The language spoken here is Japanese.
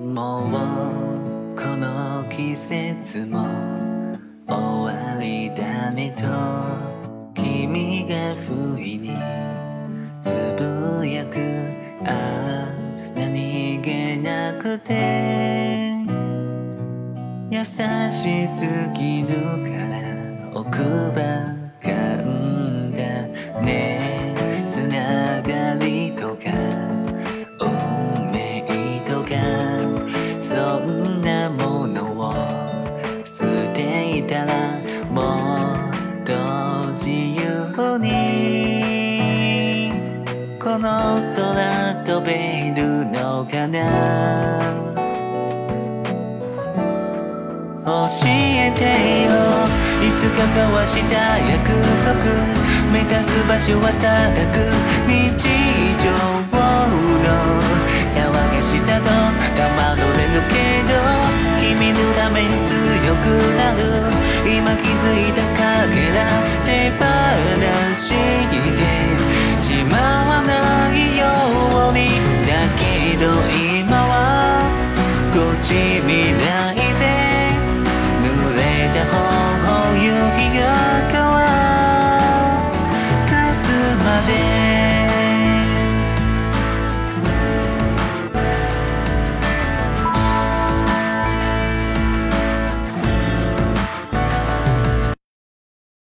もうこの季節も終わりだねと君が不意につぶやくああ何気なくて。優しすぎるから奥歯この空飛べるのかな？教えてよ。いつか交わした約束。目指す場所は高く日常の。騒がしさと黙れるけど。君のために強くなる。今気づいた